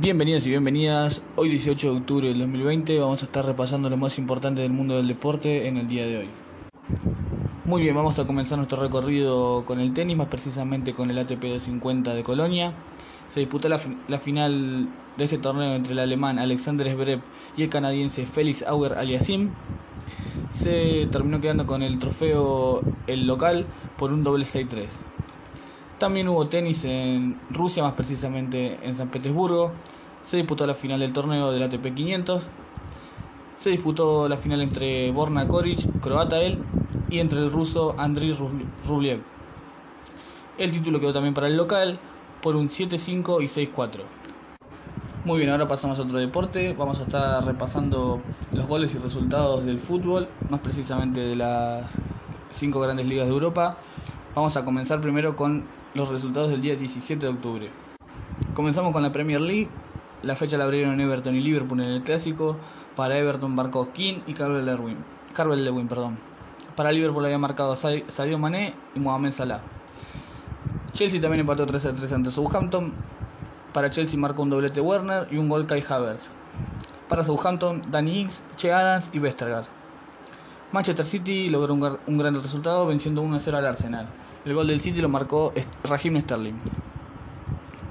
Bienvenidos y bienvenidas. Hoy 18 de octubre del 2020 vamos a estar repasando lo más importante del mundo del deporte en el día de hoy. Muy bien, vamos a comenzar nuestro recorrido con el tenis, más precisamente con el ATP 250 de Colonia. Se disputó la, final de ese torneo entre el alemán Alexander Zverev y el canadiense Félix Auger Aliasim. Se terminó quedando con el trofeo el local por un doble 6-3. También hubo tenis en Rusia, más precisamente en San Petersburgo. Se disputó la final del torneo del ATP 500. Se disputó la final entre Borna Koric, croata él, y entre el ruso Andriy Rublev. El título quedó también para el local por un 7-5 y 6-4. Muy bien, ahora pasamos a otro deporte. Vamos a estar repasando los goles y resultados del fútbol, más precisamente de las cinco grandes ligas de Europa. Vamos a comenzar primero con los resultados del día 17 de octubre. Comenzamos con la Premier League. La fecha la abrieron Everton y Liverpool en el clásico. Para Everton marcó King y Carvel Lewin. Carvel Lewin, perdón. Para Liverpool había marcado Sadio Mané y Mohamed Salah. Chelsea también empató 3 a 3 ante Southampton. Para Chelsea marcó un doblete Werner y un gol Kai Havertz. Para Southampton, Danny Ings, Che Adams y Westergaard. Manchester City logró un, gran resultado venciendo 1 a 0 al Arsenal. El gol del City lo marcó Raheem Sterling.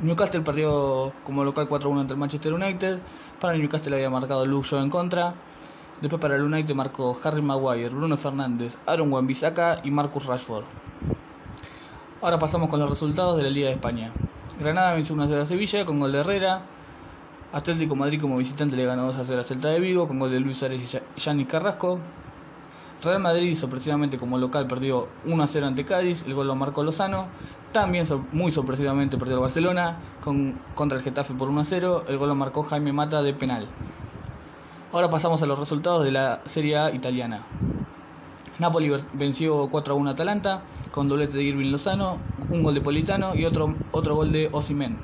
Newcastle perdió como local 4-1 ante el Manchester United. Para Newcastle había marcado Luke Shaw en contra. Después para el United marcó Harry Maguire, Bruno Fernández, Aaron Wan-Bissaka y Marcus Rashford. Ahora pasamos con los resultados de la Liga de España. Granada venció 1-0 a Sevilla con gol de Herrera. Atlético Madrid como visitante le ganó 2-0 a Celta de Vigo con gol de Luis Suárez y Yannick Carrasco. Real Madrid sorpresivamente como local perdió 1 a 0 ante Cádiz, el gol lo marcó Lozano. También muy sorpresivamente perdió el Barcelona con, contra el Getafe por 1 a 0, el gol lo marcó Jaime Mata de penal. Ahora pasamos a los resultados de la Serie A italiana. Napoli venció 4 a 1 a Atalanta con doblete de Irving Lozano, un gol de Politano y otro, otro gol de Osimen.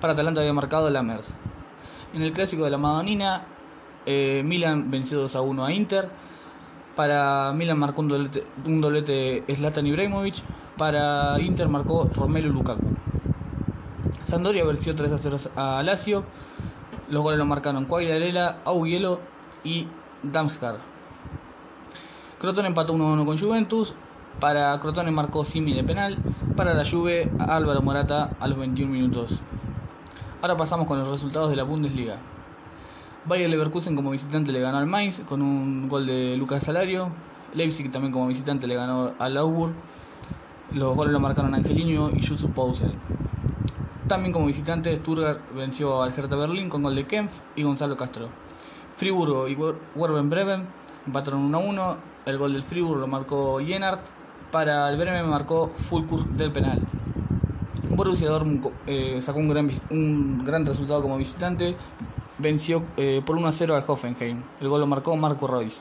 Para Atalanta había marcado Lamers. En el clásico de la Madonina, eh, Milan venció 2 a 1 a Inter. Para Milan marcó un doblete, un doblete Zlatan Ibrahimovic. Para Inter marcó Romelu Lukaku. Sandoria venció 3 a 0 a Lazio. Los goles lo marcaron Quagliarella, Auguelo y Damskar. Crotone empató 1-1 con Juventus. Para Crotone marcó Simi de penal. Para la Juve, Álvaro Morata a los 21 minutos. Ahora pasamos con los resultados de la Bundesliga. Bayer Leverkusen como visitante le ganó al Mainz con un gol de Lucas Salario. Leipzig también como visitante le ganó al Augsburg. Los goles lo marcaron Angelino y Yusuf Pousel. También como visitante Stuttgart venció al Hertha Berlín con gol de Kempf y Gonzalo Castro. Friburgo y Werben Bremen empataron 1 1. El gol del Friburgo lo marcó Jenart. Para el Bremen marcó Fulkur del penal. Borussia Dortmund eh, sacó un gran, un gran resultado como visitante venció eh, por 1 a 0 al Hoffenheim. El gol lo marcó Marco Royce.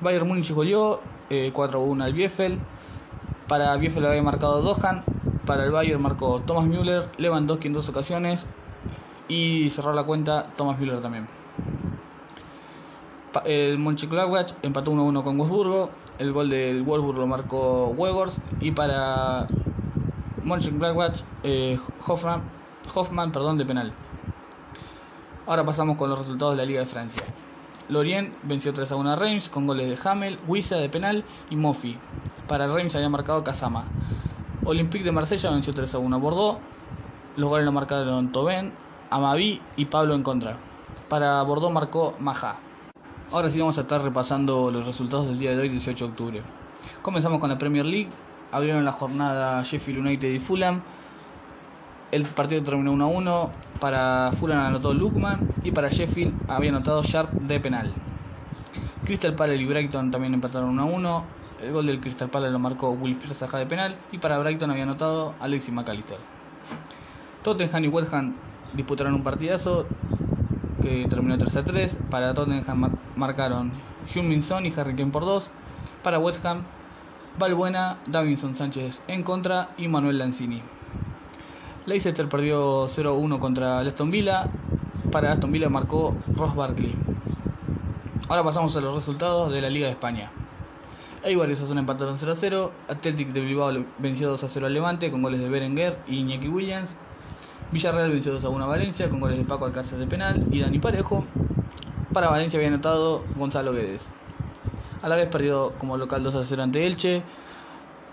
Bayern Múnich goleó eh, 4 a 1 al Bielefeld. Para Bielefeld había marcado Dohan. Para el Bayern marcó Thomas Müller, Lewandowski en dos ocasiones. Y cerró la cuenta Thomas Müller también. El Mönchengladbach empató 1 a 1 con Wolfsburgo. El gol del Wolfsburgo lo marcó Wegors. Y para Mönchengladbach, eh, Hoffman, Hoffman perdón, de penal. Ahora pasamos con los resultados de la Liga de Francia. Lorient venció 3 a 1 a Reims con goles de Hamel, Wissa de penal y Mofi. Para Reims había marcado Kazama. Olympique de Marsella venció 3 a 1 a Bordeaux. Los goles lo marcaron Tobén, Amavi y Pablo en contra. Para Bordeaux marcó Maja. Ahora sí vamos a estar repasando los resultados del día de hoy, 18 de octubre. Comenzamos con la Premier League. Abrieron la jornada Sheffield United y Fulham. El partido terminó 1 a 1. Para Fulham anotó Lukman y para Sheffield había anotado Sharp de penal. Crystal Palace y Brighton también empataron 1 a 1. El gol del Crystal Palace lo marcó Wilfred Zaha de penal y para Brighton había anotado Alexis McAllister. Tottenham y West Ham disputaron un partidazo que terminó 3 a 3. Para Tottenham marcaron Huminson y Harry Kane por 2. Para West Ham, Valbuena, Davinson Sánchez en contra y Manuel Lanzini. Leicester perdió 0-1 contra Aston Villa. Para Aston Villa marcó Ross Barkley. Ahora pasamos a los resultados de la Liga de España. Eibar y Osasuna empataron 0-0. Athletic de Bilbao venció 2-0 al Levante con goles de Berenguer y Iñaki Williams. Villarreal venció 2 a 1 a Valencia con goles de Paco Alcácer de penal y Dani Parejo. Para Valencia había anotado Gonzalo Guedes. A la vez perdió como local 2 a 0 ante Elche.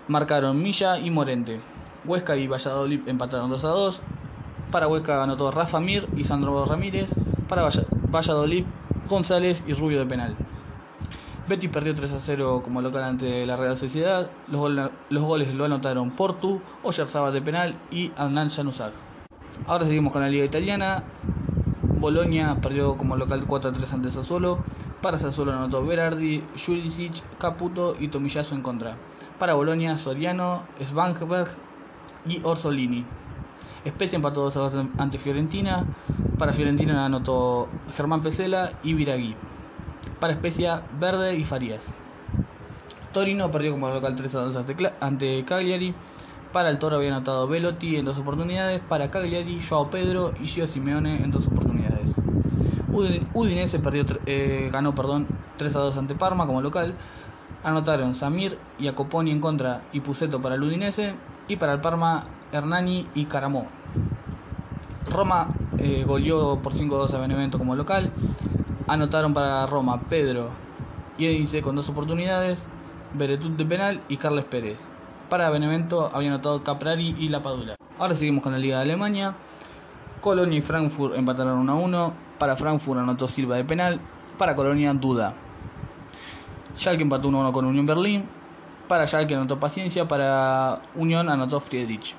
Marcaron Milla y Morente. Huesca y Valladolid empataron 2 a 2. Para Huesca anotó Rafa Mir y Sandro Ramírez. Para Valladolid, González y Rubio de penal. Betty perdió 3 a 0 como local ante la Real Sociedad. Los, goles lo anotaron Portu, Oyarzabal de penal y Adnan Januzaj. Ahora seguimos con la Liga Italiana. Bolonia perdió como local 4 a 3 ante Sassuolo. Para Sassuolo anotó Berardi, Juricic, Caputo y Tomillazo en contra. Para Bolonia, Soriano, Svangberg y Orsolini. Spezia empató 2 a 2 ante Fiorentina. Para Fiorentina anotó Germán Pesela y Viragui. Para Spezia, Verde y Farías. Torino perdió como local 3 a 2 ante Cagliari. Para el Toro había anotado Velotti en dos oportunidades. Para Cagliari, Joao Pedro y Gio Simeone en dos oportunidades. Udinese perdió, eh, ganó perdón, 3 a 2 ante Parma como local. Anotaron Samir y Acoponi en contra y Puceto para el Udinese. Y para el Parma, Hernani y Caramó. Roma eh, goleó por 5-2 a Benevento como local. Anotaron para Roma Pedro y Edince con dos oportunidades, Beretut de penal y Carles Pérez. Para Benevento había anotado Caprari y La Padula. Ahora seguimos con la Liga de Alemania. Colonia y Frankfurt empataron 1 a 1. Para Frankfurt anotó Silva de penal. Para Colonia, Duda. Schalke empató 1 a 1 con Unión Berlín. Para Schalke anotó Paciencia. Para Unión anotó Friedrich.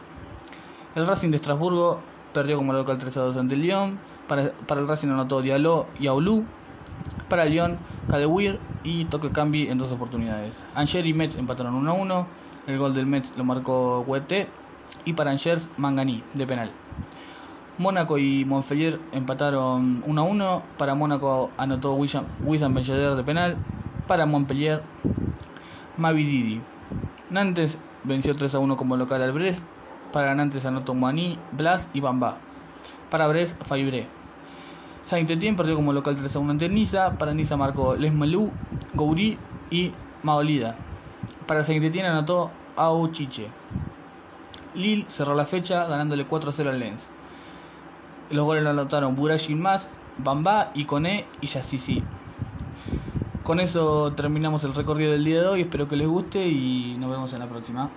El Racing de Estrasburgo perdió como local 3 a 2 ante el Lyon. Para, para el Racing anotó Diallo y Aulú. Para el Lyon, Cadewir y Toque Cambi en dos oportunidades. Angers y Metz empataron 1 a 1. El gol del Metz lo marcó Huete. Y para Angers, Mangani de penal. Mónaco y Montpellier empataron 1 a 1. Para Mónaco anotó Wissam, Wissam de penal. Para Montpellier, Mavididi. Nantes venció 3 a 1 como local al Brest. Para Nantes anotó Mani, Blas y Bamba. Para Brest, Faibre. Saint-Étienne perdió como local 3 a 1 ante Niza. Para Niza marcó Lesmelou, Gouri y Maolida. Para Saint-Étienne anotó Chiche. Lille cerró la fecha ganándole 4 a 0 al Lens. Los goles lo anotaron Burashi más, Bamba, Icone y Yassisi. Con eso terminamos el recorrido del día de hoy. Espero que les guste y nos vemos en la próxima.